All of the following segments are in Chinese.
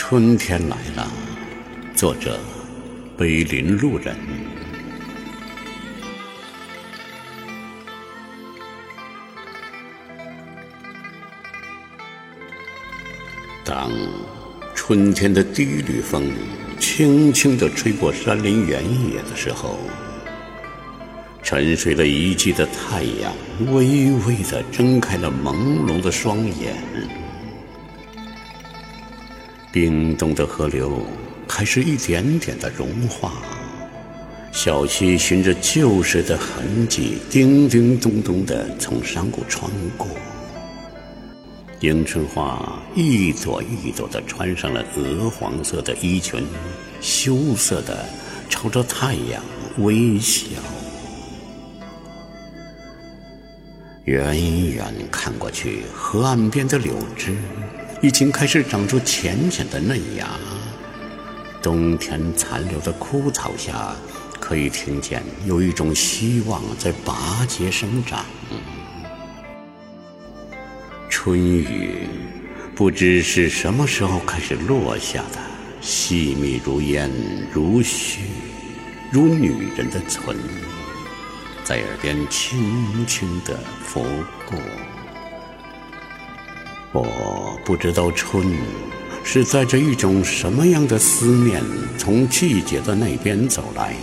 春天来了，作者：碑林路人。当春天的第一缕风轻轻地吹过山林原野的时候，沉睡了一季的太阳微微地睁开了朦胧的双眼。冰冻的河流开始一点点的融化，小溪循着旧时的痕迹，叮叮咚咚地从山谷穿过。迎春花一朵一朵地穿上了鹅黄色的衣裙，羞涩地朝着太阳微笑。远远看过去，河岸边的柳枝。已经开始长出浅浅的嫩芽，冬天残留的枯草下，可以听见有一种希望在拔节生长。春雨不知是什么时候开始落下的，细密如烟，如絮，如女人的唇，在耳边轻轻地拂过。我不知道春是载着一种什么样的思念从季节的那边走来。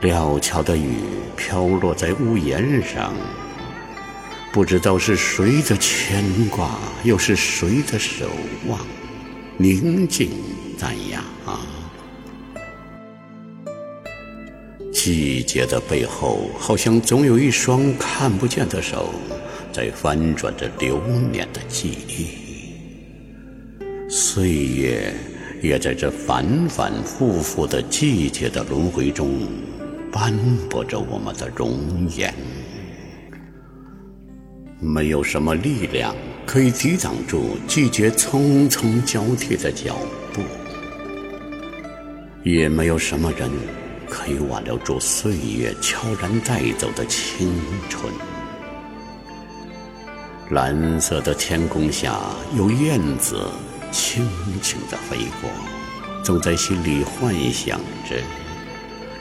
料峭的雨飘落在屋檐上，不知道是谁的牵挂，又是谁的守望，宁静淡雅。季节的背后，好像总有一双看不见的手。在翻转着流年的记忆，岁月也在这反反复复的季节的轮回中斑驳着我们的容颜。没有什么力量可以抵挡住季节匆匆交替的脚步，也没有什么人可以挽留住岁月悄然带走的青春。蓝色的天空下，有燕子轻轻地飞过，总在心里幻想着，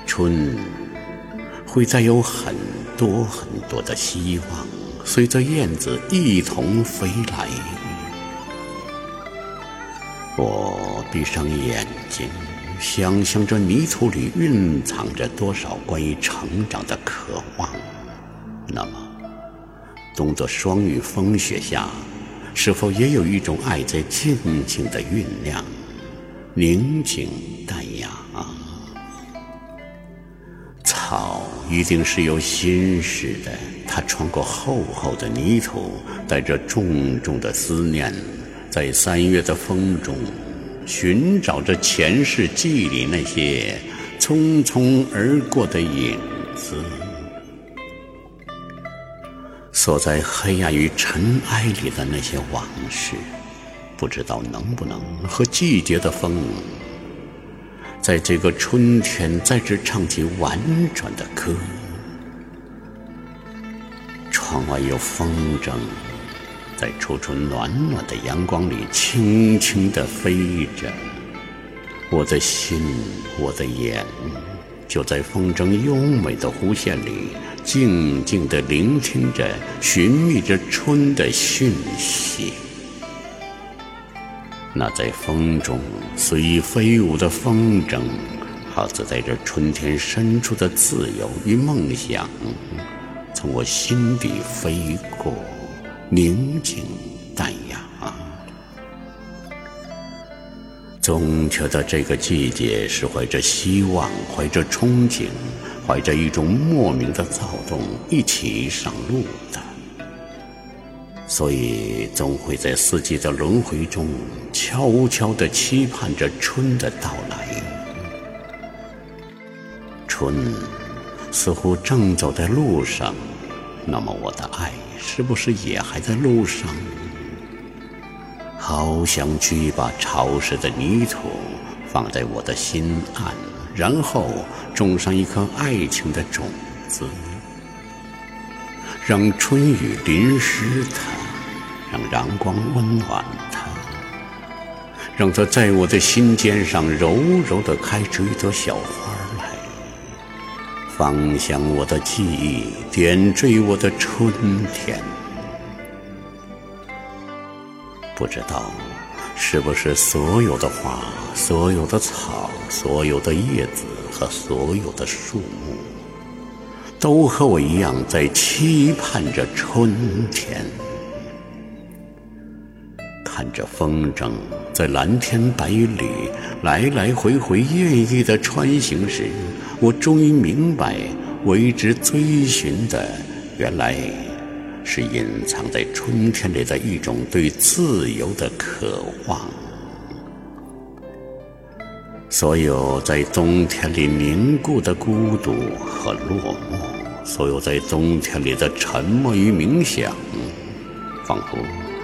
春会再有很多很多的希望，随着燕子一同飞来。我闭上眼睛，想象着泥土里蕴藏着多少关于成长的渴望，那么。冬的霜雨风雪下，是否也有一种爱在静静的酝酿，宁静淡雅？草一定是有心事的，它穿过厚厚的泥土，带着重重的思念，在三月的风中，寻找着前世记忆里那些匆匆而过的影子。锁在黑暗与尘埃里的那些往事，不知道能不能和季节的风，在这个春天再次唱起婉转的歌。窗外有风筝，在初春暖暖的阳光里轻轻地飞着。我的心，我的眼，就在风筝优美的弧线里。静静地聆听着，寻觅着春的讯息。那在风中随意飞舞的风筝，好似带着春天深处的自由与梦想，从我心底飞过，宁静淡雅。总觉得这个季节是怀着希望，怀着憧憬。怀着一种莫名的躁动一起上路的，所以总会在四季的轮回中悄悄地期盼着春的到来。春似乎正走在路上，那么我的爱是不是也还在路上？好想去把潮湿的泥土，放在我的心岸。然后种上一颗爱情的种子，让春雨淋湿它，让阳光温暖它，让它在我的心尖上柔柔地开出一朵小花来，芳香我的记忆，点缀我的春天。不知道是不是所有的花、所有的草、所有的叶子和所有的树木，都和我一样在期盼着春天。看着风筝在蓝天白云里来来回回艳丽的穿行时，我终于明白，为之追寻的，原来是隐藏在春天里的一种对自由的渴望。所有在冬天里凝固的孤独和落寞，所有在冬天里的沉默与冥想，仿佛……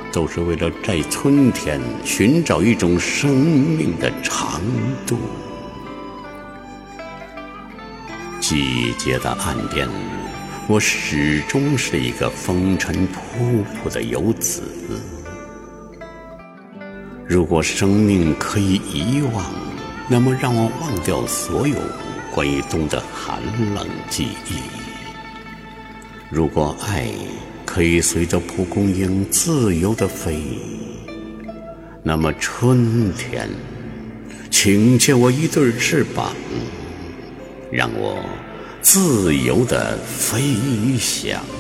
都是为了在春天寻找一种生命的长度。季节的岸边，我始终是一个风尘仆仆的游子。如果生命可以遗忘，那么让我忘掉所有关于冬的寒冷记忆。如果爱……可以随着蒲公英自由的飞。那么春天，请借我一对翅膀，让我自由的飞翔。